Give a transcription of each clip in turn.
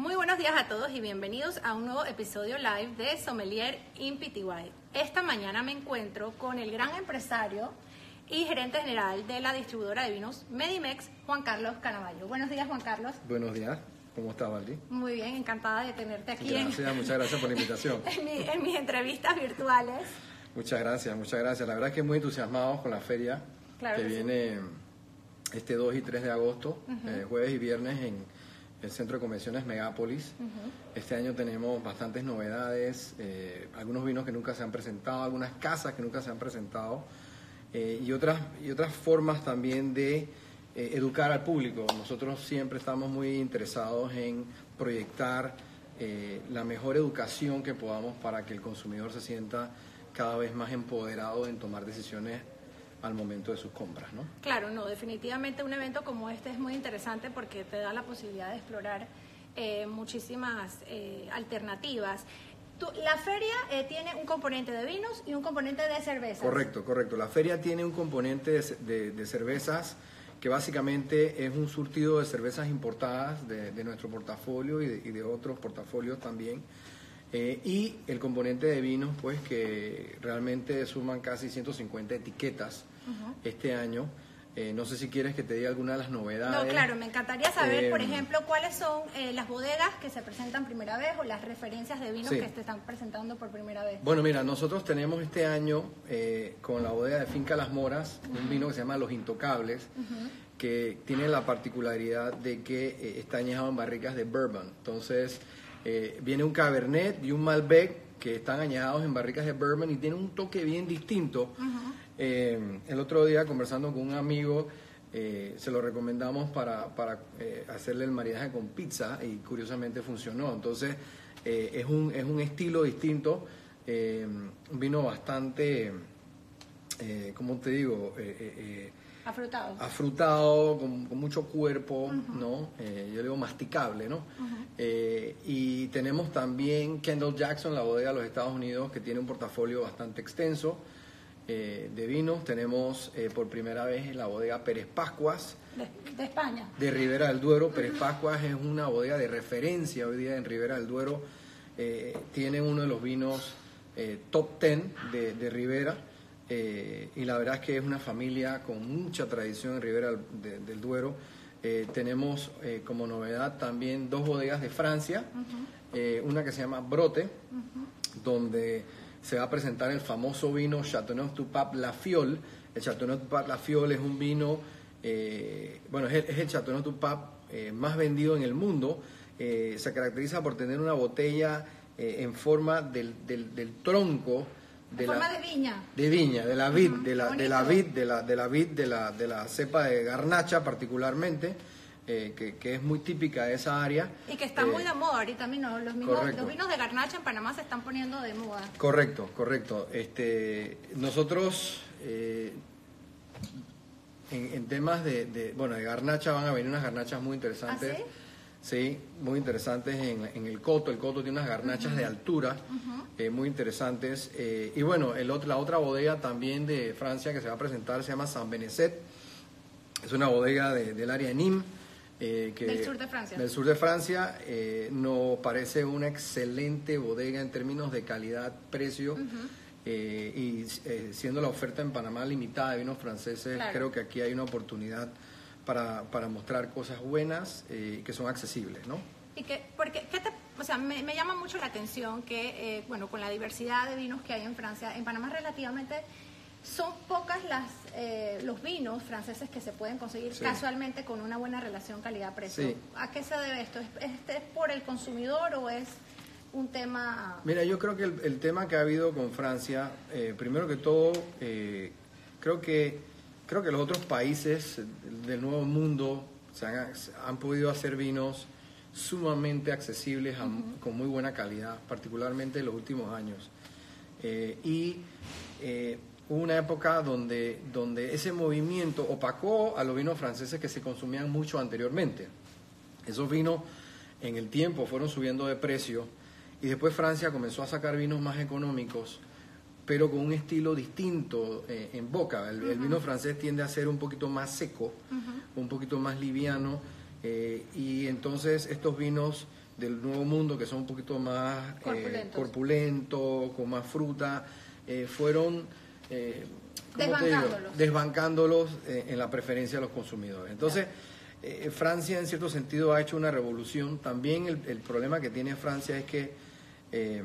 Muy buenos días a todos y bienvenidos a un nuevo episodio live de Sommelier in PTY. Esta mañana me encuentro con el gran empresario y gerente general de la distribuidora de vinos Medimex, Juan Carlos Canavallo. Buenos días, Juan Carlos. Buenos días. ¿Cómo estás, Valdi? Muy bien, encantada de tenerte aquí gracias, muchas gracias por la invitación. en, mis entrevistas virtuales. Muchas gracias, muchas gracias. La verdad es que muy entusiasmados con la feria que, viene este 2 y 3 de agosto, eh, jueves y viernes en el Centro de Convenciones Megápolis. Este año tenemos bastantes novedades, eh, algunos vinos que nunca se han presentado, algunas casas que nunca se han presentado eh, y, otras, y otras formas también de eh, educar al público. Nosotros siempre estamos muy interesados en proyectar la mejor educación que podamos para que el consumidor se sienta cada vez más empoderado en tomar decisiones al momento de sus compras, ¿no? Claro, no, definitivamente un evento como este es muy interesante porque te da la posibilidad de explorar eh, muchísimas eh, alternativas. la feria eh, tiene un componente de vinos y un componente de cervezas. Correcto, correcto. La feria tiene un componente de, cervezas que básicamente es un surtido de cervezas importadas de, nuestro portafolio y de, otros portafolios también. Y el componente de vinos, pues que realmente suman casi 150 etiquetas este año. Eh, no sé si quieres que te diga alguna de las novedades. No, claro, me encantaría saber, por em, ejemplo, cuáles son eh, las bodegas que se presentan primera vez o las referencias de vinos que te están presentando por primera vez. Bueno, mira, nosotros tenemos este año eh, con la bodega de Finca Las Moras un vino que se llama Los Intocables, que tiene la particularidad de que está añejado en barricas de bourbon. Entonces, viene un Cabernet y un Malbec que están añejados en barricas de bourbon y tiene un toque bien distinto. Eh, el otro día conversando con un amigo, eh, se lo recomendamos para, para eh, hacerle el maridaje con pizza y curiosamente funcionó. Entonces es, un, es un estilo distinto, vino bastante, ¿cómo te digo? Afrutado. Afrutado, con, mucho cuerpo, ¿no? yo digo masticable, ¿no? y tenemos también Kendall Jackson, la bodega de los Estados Unidos, que tiene un portafolio bastante extenso. Eh, de vinos. Tenemos eh, por primera vez la bodega Pérez Pascuas. De, España. De Ribera del Duero. Pérez Pascuas es una bodega de referencia hoy día en Ribera del Duero. Eh, tiene uno de los vinos top 10 de, Ribera. Y la verdad es que es una familia con mucha tradición en Ribera del, Duero. tenemos como novedad también dos bodegas de Francia. una que se llama Brote, donde se va a presentar el famoso vino Chateauneuf du Pape La Fiole. El Chateauneuf du Pape La Fiole es un vino, eh, bueno, es el, Chateauneuf du Pape eh, más vendido en el mundo. Eh, se caracteriza por tener una botella en forma del, del, tronco. De forma de viña. De viña, de la vid, de la, de la vid, de la, de la vid, de la, de la cepa de garnacha particularmente. Eh, que, es muy típica de esa área. Y que está muy eh, de moda ahorita mismo. Los, los vinos de garnacha en Panamá se están poniendo de moda. Correcto, correcto. Este, nosotros, eh, en, temas de, bueno, de garnacha van a venir unas garnachas muy interesantes. ¿Ah, sí? Muy interesantes en, el Coto. El Coto tiene unas garnachas de altura muy interesantes. y bueno, el otro, la otra bodega también de Francia que se va a presentar se llama San Benecet. Es una bodega del área de Nîmes. Eh, que del sur de Francia. Del sur de Francia eh, nos parece una excelente bodega en términos de calidad, precio. Eh, y siendo la oferta en Panamá limitada de vinos franceses, creo que aquí hay una oportunidad para, para mostrar cosas buenas y que son accesibles, ¿no? Y que, porque, ¿qué te, o sea, me, me, llama mucho la atención que, bueno, con la diversidad de vinos que hay en Francia, en Panamá relativamente son pocas las, eh, los vinos franceses que se pueden conseguir casualmente con una buena relación calidad-precio. ¿A qué se debe esto? ¿Es, ¿Es, por el consumidor o es un tema...? Mira, yo creo que el, tema que ha habido con Francia, eh, primero que todo, eh, creo, que, creo que los otros países del Nuevo Mundo se han, podido hacer vinos sumamente accesibles, con muy buena calidad, particularmente en los últimos años. y hubo una época donde, donde ese movimiento opacó a los vinos franceses que se consumían mucho anteriormente. Esos vinos en el tiempo fueron subiendo de precio y después Francia comenzó a sacar vinos más económicos, pero con un estilo distinto eh, en boca. El, vino francés tiende a ser un poquito más seco, un poquito más liviano, eh, y entonces estos vinos del Nuevo Mundo, que son un poquito más Corpulentos. corpulentos, con más fruta, eh, fueron eh. Desbancándolos. desbancándolos eh, en la preferencia de los consumidores. Entonces, eh, Francia en cierto sentido ha hecho una revolución. También el, el problema que tiene Francia es que eh,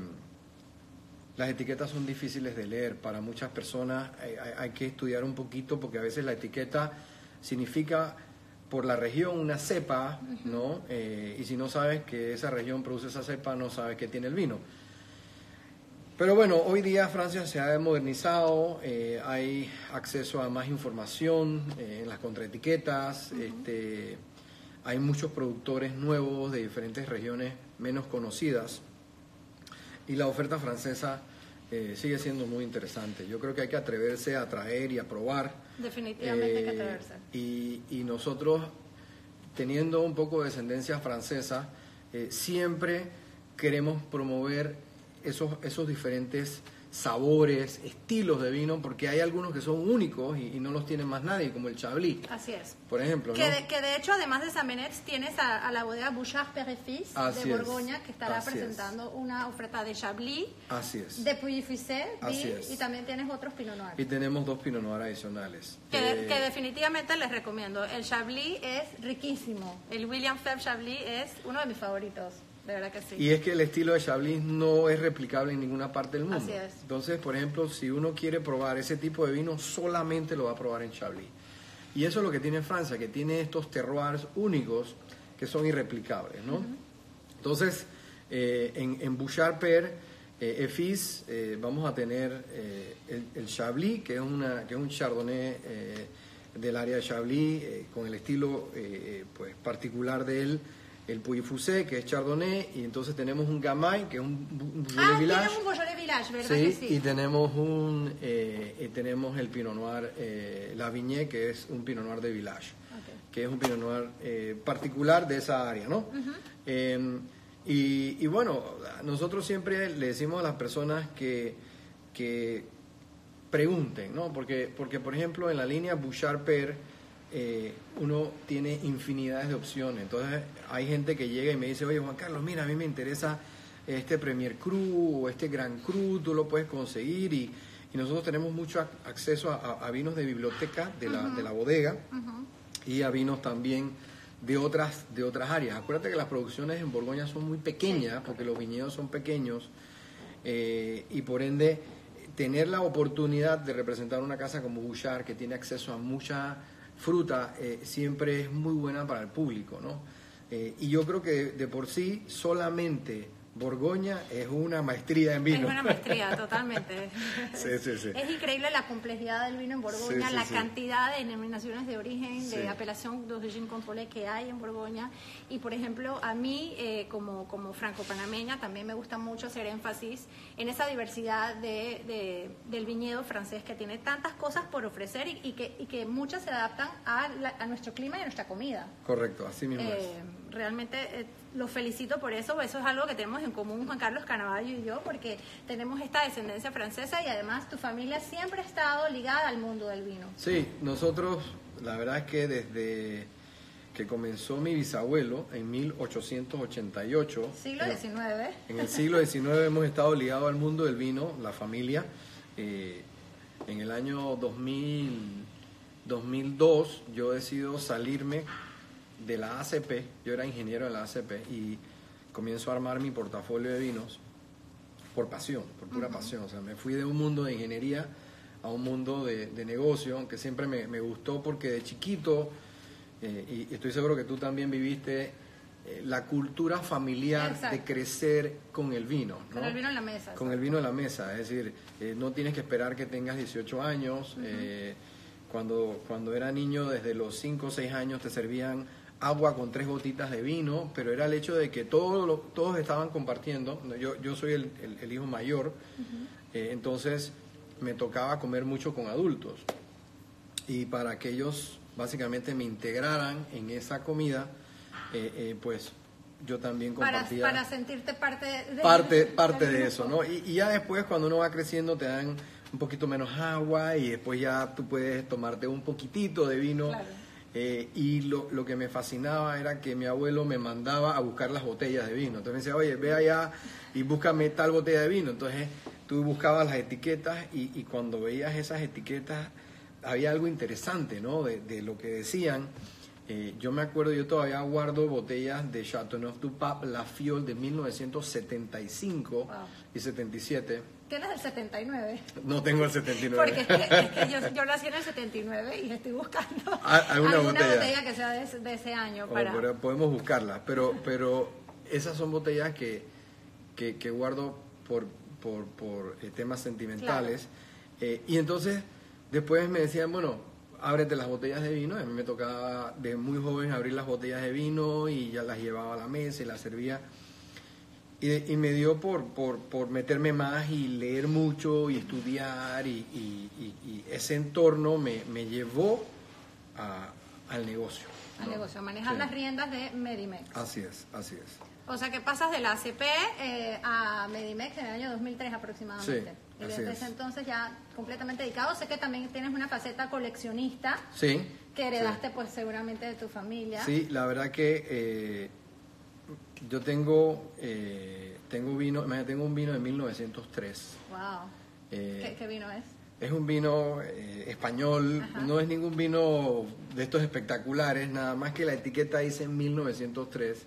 las etiquetas son difíciles de leer. Para muchas personas hay, hay- hay que estudiar un poquito porque a veces la etiqueta significa por la región una cepa, ¿no? Eh, y si no sabes que esa región produce esa cepa, no sabes qué tiene el vino. Pero bueno, hoy día Francia se ha modernizado, eh, hay acceso a más información eh, en las contraetiquetas, este, hay muchos productores nuevos de diferentes regiones menos conocidas y la oferta francesa eh, sigue siendo muy interesante. Yo creo que hay que atreverse a traer y a probar. Definitivamente hay que Eh, atreverse. Y, y nosotros, teniendo un poco de descendencia francesa, eh, siempre queremos promover esos, esos diferentes sabores, estilos de vino, porque hay algunos que son únicos y, y no los tiene más nadie, como el Chablis, Así es. por ejemplo. Que ¿no? de, que de hecho, además de Samenets, tienes a, a la bodega Bouchard Así de es, Borgoña, que estará así es. presentando una oferta de Chablis, Así es. de es. y también tienes otros Pinot Noir. Y tenemos dos Pinot Noir adicionales. Que, Eh, que definitivamente les recomiendo. El Chablis es riquísimo. El William Feb Chablis es uno de mis favoritos. De verdad que sí. Y es que el estilo de Chablis no es replicable en ninguna parte del mundo. Así es. Entonces, por ejemplo, si uno quiere probar ese tipo de vino, solamente lo va a probar en Chablis. Y eso es lo que tiene Francia, que tiene estos terroirs únicos que son irreplicables, ¿no? Entonces, eh, en, en Bouchard Père, eh, Efis, eh, vamos a tener eh, el, el Chablis, que es, una, que es un chardonnay del área de Chablis, con el estilo pues, particular de él, el Puy Fusé, que es chardonnay, y entonces tenemos un Gamay, que es un, Beaujolais ah, Village. un Beaujolais Village, ¿verdad Sí, que sí? y tenemos un eh, y tenemos el Pinot Noir eh, La Vigne, que es un Pinot Noir de Village, Ok. que es un Pinot Noir eh, particular de esa área, ¿no? Eh, y, y bueno, nosotros siempre le decimos a las personas que, que pregunten, ¿no? Porque, porque por ejemplo, en la línea Bouchard Per eh, uno tiene infinidades de opciones. Entonces, hay gente que llega y me dice, oye, Juan Carlos, mira, a mí me interesa este Premier Cru o este Gran Cru, tú lo puedes conseguir y, y nosotros tenemos mucho ac- acceso a, a- a vinos de biblioteca de la, de la bodega y a vinos también de otras, de otras áreas. Acuérdate que las producciones en Borgoña son muy pequeñas porque los viñedos son pequeños eh, y por ende tener la oportunidad de representar una casa como Bouchard que tiene acceso a mucha fruta eh, siempre es muy buena para el público, ¿no? Eh, y yo creo que de, de por sí solamente Borgoña es una maestría en vino. Es una maestría, totalmente. Sí, sí, sí. Es increíble la complejidad del vino en Borgoña, la cantidad de denominaciones de origen, de apelación d'origine contrôlée que hay en Borgoña. Y, por ejemplo, a mí, eh, como, como franco-panameña, también me gusta mucho hacer énfasis en esa diversidad de, de- del viñedo francés que tiene tantas cosas por ofrecer y, y que, y que muchas se adaptan a, la- a nuestro clima y a nuestra comida. Correcto, así mismo es. Realmente eh, los felicito por eso, eso es algo que tenemos en común Juan Carlos Canavallo y yo, porque tenemos esta descendencia francesa y además tu familia siempre ha estado ligada al mundo del vino. Sí, nosotros, la verdad es que desde que comenzó mi bisabuelo en 1888, Siglo XIX. En el siglo XIX hemos estado ligados al mundo del vino, la familia. Eh, en el año 2000, 2002 yo decido salirme de la ACP, yo era ingeniero de la ACP y comienzo a armar mi portafolio de vinos por pasión, por pura pasión. O sea, me fui de un mundo de ingeniería a un mundo de, de negocio, aunque siempre me, me gustó porque de chiquito, eh, y, estoy seguro que tú también viviste eh, la cultura familiar Exacto. de crecer con el vino. ¿no? Con el vino en la mesa. Con el vino en la mesa, es decir, eh, no tienes que esperar que tengas 18 años. cuando, cuando era niño, desde los 5 o 6 años te servían agua con tres gotitas de vino, pero era el hecho de que todos, lo- todos estaban compartiendo. Yo, yo soy el, el- el hijo mayor, eh, entonces me tocaba comer mucho con adultos. Y para que ellos básicamente me integraran en esa comida, eh, eh, pues yo también compartía para sentirte parte de parte, parte de eso, ¿no? Y, y ya después cuando uno va creciendo te dan un poquito menos agua y después ya tú puedes tomarte un poquitito de vino Claro. Eh, y lo, lo, que me fascinaba era que mi abuelo me mandaba a buscar las botellas de vino. Entonces me decía, oye, ve allá y búscame tal botella de vino. Entonces tú buscabas las etiquetas y, y cuando veías esas etiquetas había algo interesante, ¿no? De, de lo que decían. Eh, yo me acuerdo, yo todavía guardo botellas de Chateauneuf du Pape La Fiole de 1975 y 77. ¿Tienes el 79? No tengo el 79. Porque es que, es que yo, yo, nací en el 79 y estoy buscando ¿Alguna, alguna botella? botella que sea de, de ese año. Para... pero podemos buscarlas, pero, pero esas son botellas que, que, que guardo por, por, por eh, temas sentimentales. Eh, y entonces después me decían, bueno, ábrete las botellas de vino. Y a mí me tocaba de muy joven abrir las botellas de vino y ya las llevaba a la mesa y las servía. Y, y me dio por, por, por, meterme más y leer mucho y estudiar y, y, y ese entorno me, me llevó a, al negocio. Al ¿no? negocio, manejar Sí. las riendas de Medimex. Así es, así es. O sea que pasas de la ACP eh, a Medimex en el año 2003 aproximadamente. Sí, y así desde es. ese entonces ya completamente dedicado. Sé que también tienes una faceta coleccionista Sí. que heredaste pues seguramente de tu familia. Sí, la verdad que eh, yo tengo, eh, tengo vino, tengo un vino de 1903. Wow. Eh, ¿Qué, qué vino es? Es un vino eh, español, Ajá. no es ningún vino de estos espectaculares, nada más que la etiqueta dice 1903.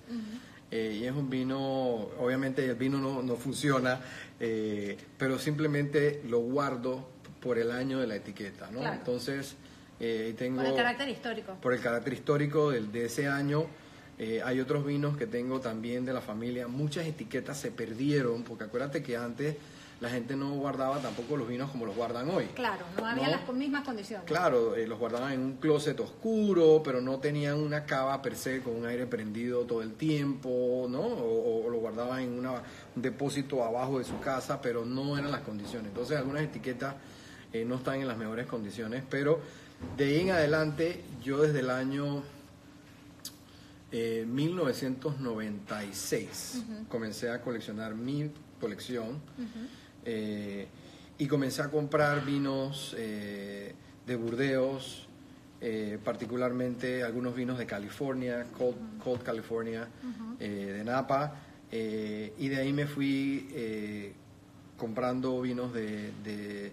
Eh, y es un vino, obviamente el vino no, no funciona, eh, pero simplemente lo guardo por el año de la etiqueta, ¿no? Claro. Entonces, eh, tengo... Por el carácter histórico. por el carácter histórico del, de ese año. Eh, hay otros vinos que tengo también de la familia. Muchas etiquetas se perdieron, porque acuérdate que antes la gente no guardaba tampoco los vinos como los guardan hoy. Claro, no había ¿No? las mismas condiciones. Claro, eh, los guardaban en un closet oscuro, pero no tenían una cava per se con un aire prendido todo el tiempo, ¿no? O, o lo guardaban en una- un depósito abajo de su casa, pero no eran las condiciones. Entonces algunas etiquetas eh, no están en las mejores condiciones, pero de ahí en adelante yo desde el año eh, 1996 comencé a coleccionar mi colección. Eh, y comencé a comprar vinos eh, de Burdeos, eh, particularmente algunos vinos de California, Cold, Cold California, de Napa, y de ahí me fui comprando vinos de, de-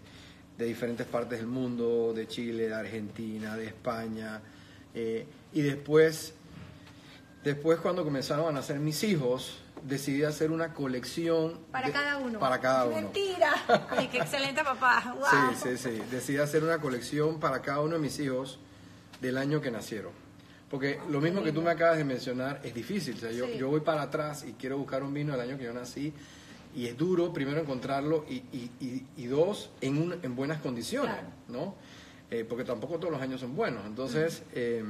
de diferentes partes del mundo, de Chile, de Argentina, de España, y después Después, cuando comenzaron a nacer mis hijos, decidí hacer una colección. Para de- cada uno. Para cada uno. Mentira. Ay, qué excelente papá. Wow. Sí, sí, sí. Decidí hacer una colección para cada uno de mis hijos del año que nacieron. Porque lo mismo que tú me acabas de mencionar es difícil. O sea, yo, Sí. yo voy para atrás y quiero buscar un vino del año que yo nací y es duro, primero, encontrarlo y, y- y- y dos, en, un- en buenas condiciones, Claro. ¿no? Eh, porque tampoco todos los años son buenos. Entonces, eh,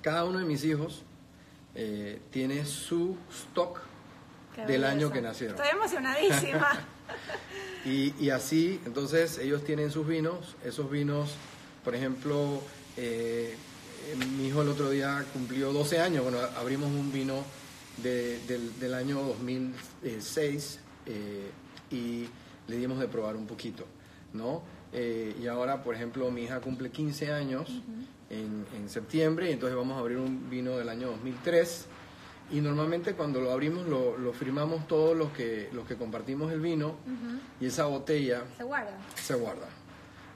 cada uno de mis hijos eh, tiene su stock Qué del belleza. año que nacieron. Estoy emocionadísima. Y, y así, entonces, ellos tienen sus vinos. Esos vinos, por ejemplo, eh, eh, mi hijo el otro día cumplió 12 años. Bueno, abrimos un vino de- del, del año 2006 eh, y le dimos de probar un poquito, ¿no? Eh, y ahora, por ejemplo, mi hija cumple 15 años en, en septiembre y entonces vamos a abrir un vino del año 2003. Y normalmente cuando lo abrimos lo, lo firmamos todos los que, los que compartimos el vino y esa botella Se guarda. se guarda,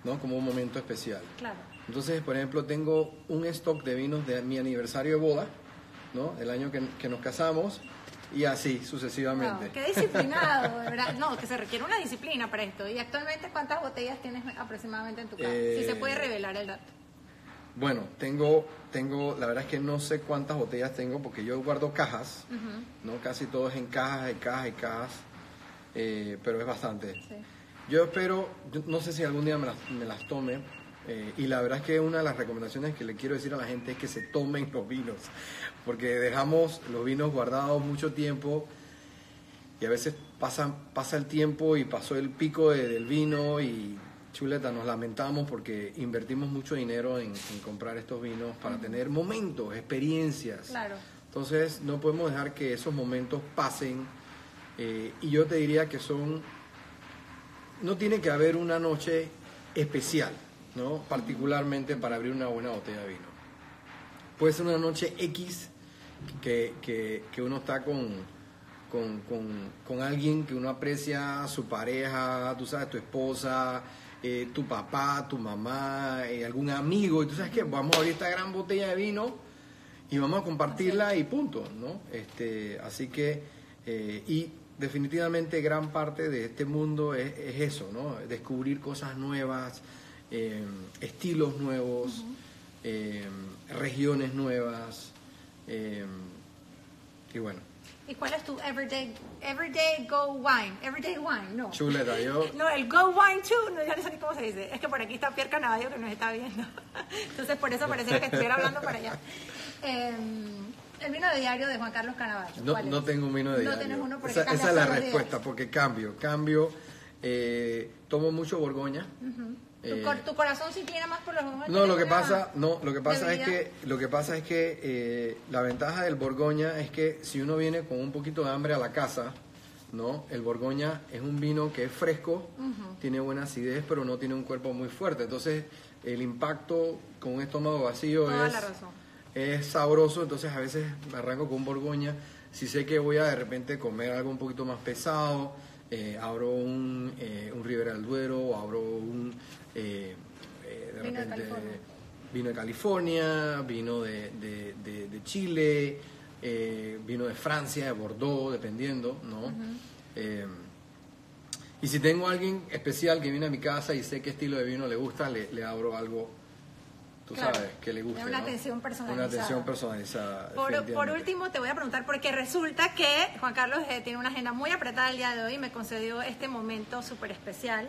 ¿no? Como un momento especial. Claro. Entonces, por ejemplo, tengo un stock de vinos de mi aniversario de boda, ¿no? El año que, que nos casamos y así sucesivamente. Wow, qué disciplinado, verdad. No, que se requiere una disciplina para esto. ¿Y actualmente cuántas botellas tienes aproximadamente en tu casa? Eh, si se puede revelar el dato. Bueno, tengo, tengo, la verdad es que no sé cuántas botellas tengo porque yo guardo cajas, ¿no? Casi todo es en cajas, y cajas y cajas, eh, pero es bastante. Sí. Yo espero, yo no sé si algún día me las, me las tome, eh, y la verdad es que una de las recomendaciones que le quiero decir a la gente es que se tomen los vinos, porque dejamos los vinos guardados mucho tiempo y a veces pasa, pasa el tiempo y pasó el pico de- del vino y chuleta, nos lamentamos porque invertimos mucho dinero en, en comprar estos vinos para tener momentos, experiencias. Claro. Entonces no podemos dejar que esos momentos pasen eh, y yo te diría que son, no tiene que haber una noche especial, ¿no? Particularmente para abrir una buena botella de vino. puede ser una noche X que, que, que uno está con, con, con, con alguien que uno aprecia, su pareja, tú sabes, tu esposa, eh, tu papá, tu mamá, eh, algún amigo, y tú sabes que vamos a abrir esta gran botella de vino y vamos a compartirla y punto, ¿no? Este, así que, eh, y definitivamente gran parte de este mundo es, es eso, ¿no? Descubrir cosas nuevas, estilos nuevos, eh, regiones nuevas, eh, y bueno. ¿Y cuál es tu everyday, everyday go wine? Everyday wine, no. Chuleta, yo... No, el Go Wine 2, no, ya no sé ni cómo se dice. Es que por aquí está Pierre Canavallo que nos está viendo. Entonces, por eso pareciera que estuviera hablando para allá. Eh, el vino de diario de Juan Carlos Canavallo. No, no tengo un vino de No diario. tienes uno porque esa, esa es la respuesta, porque cambio, cambio. eh, tomo mucho Borgoña. Eh, tu corazón sí más por los ojos. No, lo que pasa, no, lo que pasa es que lo que pasa es que eh, la ventaja del Borgoña es que si uno viene con un poquito de hambre a la casa, ¿no? El Borgoña es un vino que es fresco, tiene buena acidez, pero no tiene un cuerpo muy fuerte. Entonces, el impacto con un estómago vacío Toda es sabroso, entonces a veces me arranco con un Borgoña. Si sé que voy a de repente comer algo un poquito más pesado, eh, abro un, eh, un Ribera del Duero, o abro de Vino de repente California. vino de California, vino de, de- de- de Chile, eh, vino de Francia, de Bordeaux, dependiendo, ¿no? Eh, y si tengo alguien especial que viene a mi casa y sé qué estilo de vino le gusta, le, le abro algo, tú Claro. sabes, que le guste. Una ¿no? atención personalizada. Una atención personalizada. Por, por último, te voy a preguntar, porque resulta que Juan Carlos eh, tiene una agenda muy apretada el día de hoy y me concedió este momento súper especial.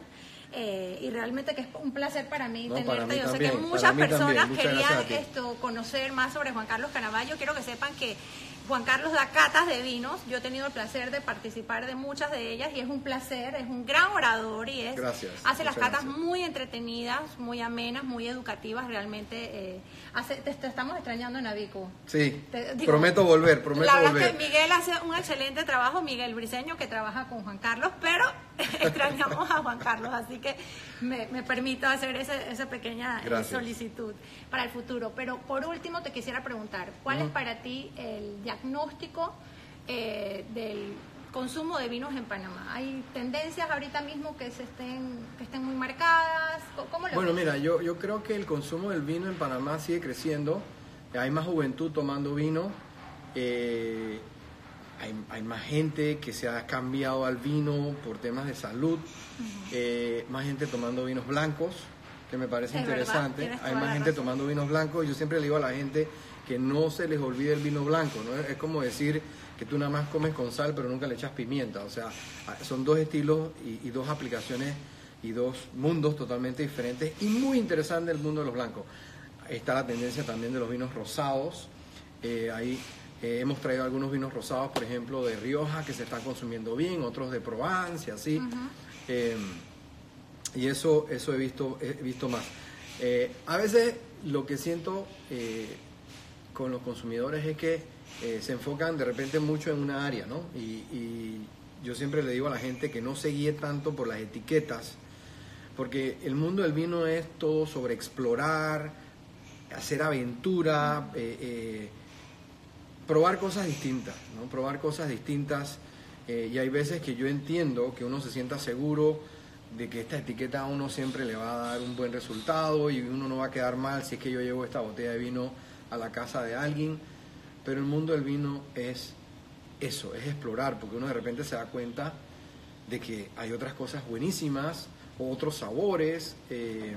Eh, y realmente que es un placer para mí No, tenerte. para mí Yo sé que muchas personas Muchas querían esto, conocer más sobre Juan Carlos Canavallo. Quiero que sepan que Juan Carlos da catas de vinos. Yo he tenido el placer de participar de muchas de ellas y es un placer, es un gran orador y es Gracias, hace las catas gracias. muy entretenidas, muy amenas, muy educativas. Realmente eh, hace- te, te estamos extrañando en Avico. Sí, Te- digo, prometo volver, prometo la verdad volver. es que Miguel hace un excelente trabajo, Miguel Briseño, que trabaja con Juan Carlos, pero extrañamos a Juan Carlos, así que me, me permito hacer ese- esa pequeña eh, Gracias. solicitud para el futuro. Pero por último te quisiera preguntar, ¿cuál es para ti el diagnóstico eh, del consumo de vinos en Panamá? ¿Hay tendencias ahorita mismo que se estén, que estén muy marcadas? ¿Cómo- ¿Cómo lo Bueno, ves? mira, yo, yo creo que el consumo del vino en Panamá sigue creciendo. Hay más juventud tomando vino. eh, hay, hay más gente que se ha cambiado al vino por temas de salud. eh, más gente tomando vinos blancos, que me parece Es interesante. hay más gente razón. tomando vinos blancos. Yo siempre le digo a la gente que no se les olvide el vino blanco. ¿no? Es como decir que tú nada más comes con sal, pero nunca le echas pimienta. O sea, son dos estilos y, y dos aplicaciones y dos mundos totalmente diferentes y muy interesante el mundo de los blancos. Está la tendencia también de los vinos rosados. Eh, eh, hemos traído algunos vinos rosados, por ejemplo, de Rioja, que se están consumiendo bien, otros de Provence y así. Eh, y eso, eso he visto, he visto más. Eh, a veces lo que siento con los consumidores es que se enfocan de repente mucho en una área, ¿no? Y, y yo siempre le digo a la gente que no se guíe tanto por las etiquetas, porque el mundo del vino es todo sobre explorar, hacer aventura, eh, eh, probar cosas distintas, ¿no? Probar cosas distintas. eh, y hay veces que yo entiendo que uno se sienta seguro de que esta etiqueta a uno siempre le va a dar un buen resultado y uno no va a quedar mal si es que yo llevo esta botella de vino a la casa de alguien. Pero el mundo del vino es eso, es explorar, porque uno de repente se da cuenta de que hay otras cosas buenísimas, otros sabores, eh,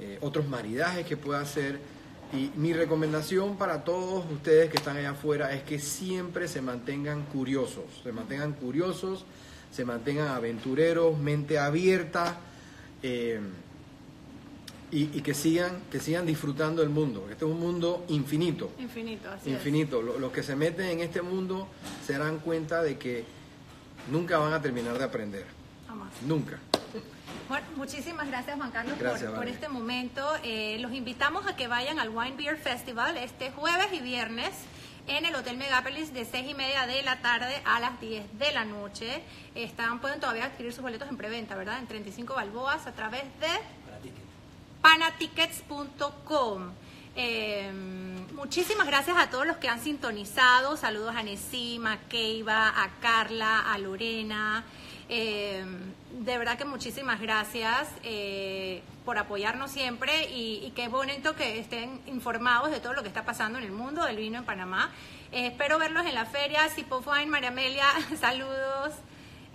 eh, otros maridajes que pueda hacer. Y mi recomendación para todos ustedes que están allá afuera es que siempre se mantengan curiosos, se mantengan curiosos, se mantengan aventureros, mente abierta eh, y, y que sigan que sigan disfrutando el mundo. Este es un mundo infinito, Infinito, así es. infinito. Lo- Los que se meten en este mundo se darán cuenta de que nunca van a terminar de aprender, Jamás. nunca. Bueno, muchísimas gracias Juan Carlos Gracias, por, este momento. Eh, los invitamos a que vayan al Wine Beer Festival este jueves y viernes en el Hotel Megapolis de 6 y media de la tarde a las 10 de la noche. Están, pueden todavía adquirir sus boletos en preventa, ¿verdad? En 35 balboas a través de panatickets.com. Eh, muchísimas gracias a todos los que han sintonizado. Saludos a Nesima, a Keiva, a Carla, a Lorena. Eh, de verdad que muchísimas gracias eh, por apoyarnos siempre y, y, qué bonito que estén informados de todo lo que está pasando en el mundo del vino en Panamá. Eh, espero verlos en la feria. Sipo Fine, María Amelia, saludos.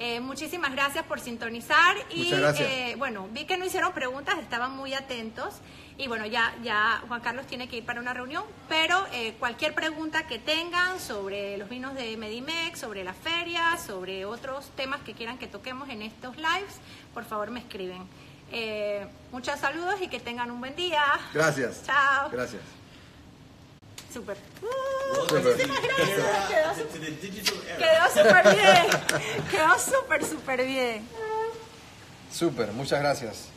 Eh, muchísimas gracias por sintonizar y eh, bueno, vi que no hicieron preguntas, estaban muy atentos y bueno, ya, ya Juan Carlos tiene que ir para una reunión, pero eh, cualquier pregunta que tengan sobre los vinos de Medimex, sobre la feria, sobre otros temas que quieran que toquemos en estos lives, por favor me escriben. muchos saludos y que tengan un buen día. Gracias. Chao. Gracias. Súper. Uh, muchísimas gracias. Quedó súper bien. Quedó súper, súper bien. Súper, muchas gracias.